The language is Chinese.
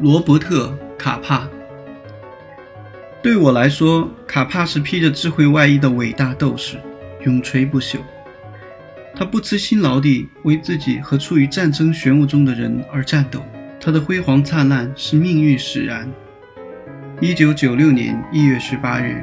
罗伯特·卡帕。对我来说，卡帕是披着智慧外衣的伟大斗士，永垂不朽。他不辞辛劳地为自己和处于战争漩涡中的人而战斗。他的辉煌灿烂是命运使然。一九九六年一月十八日。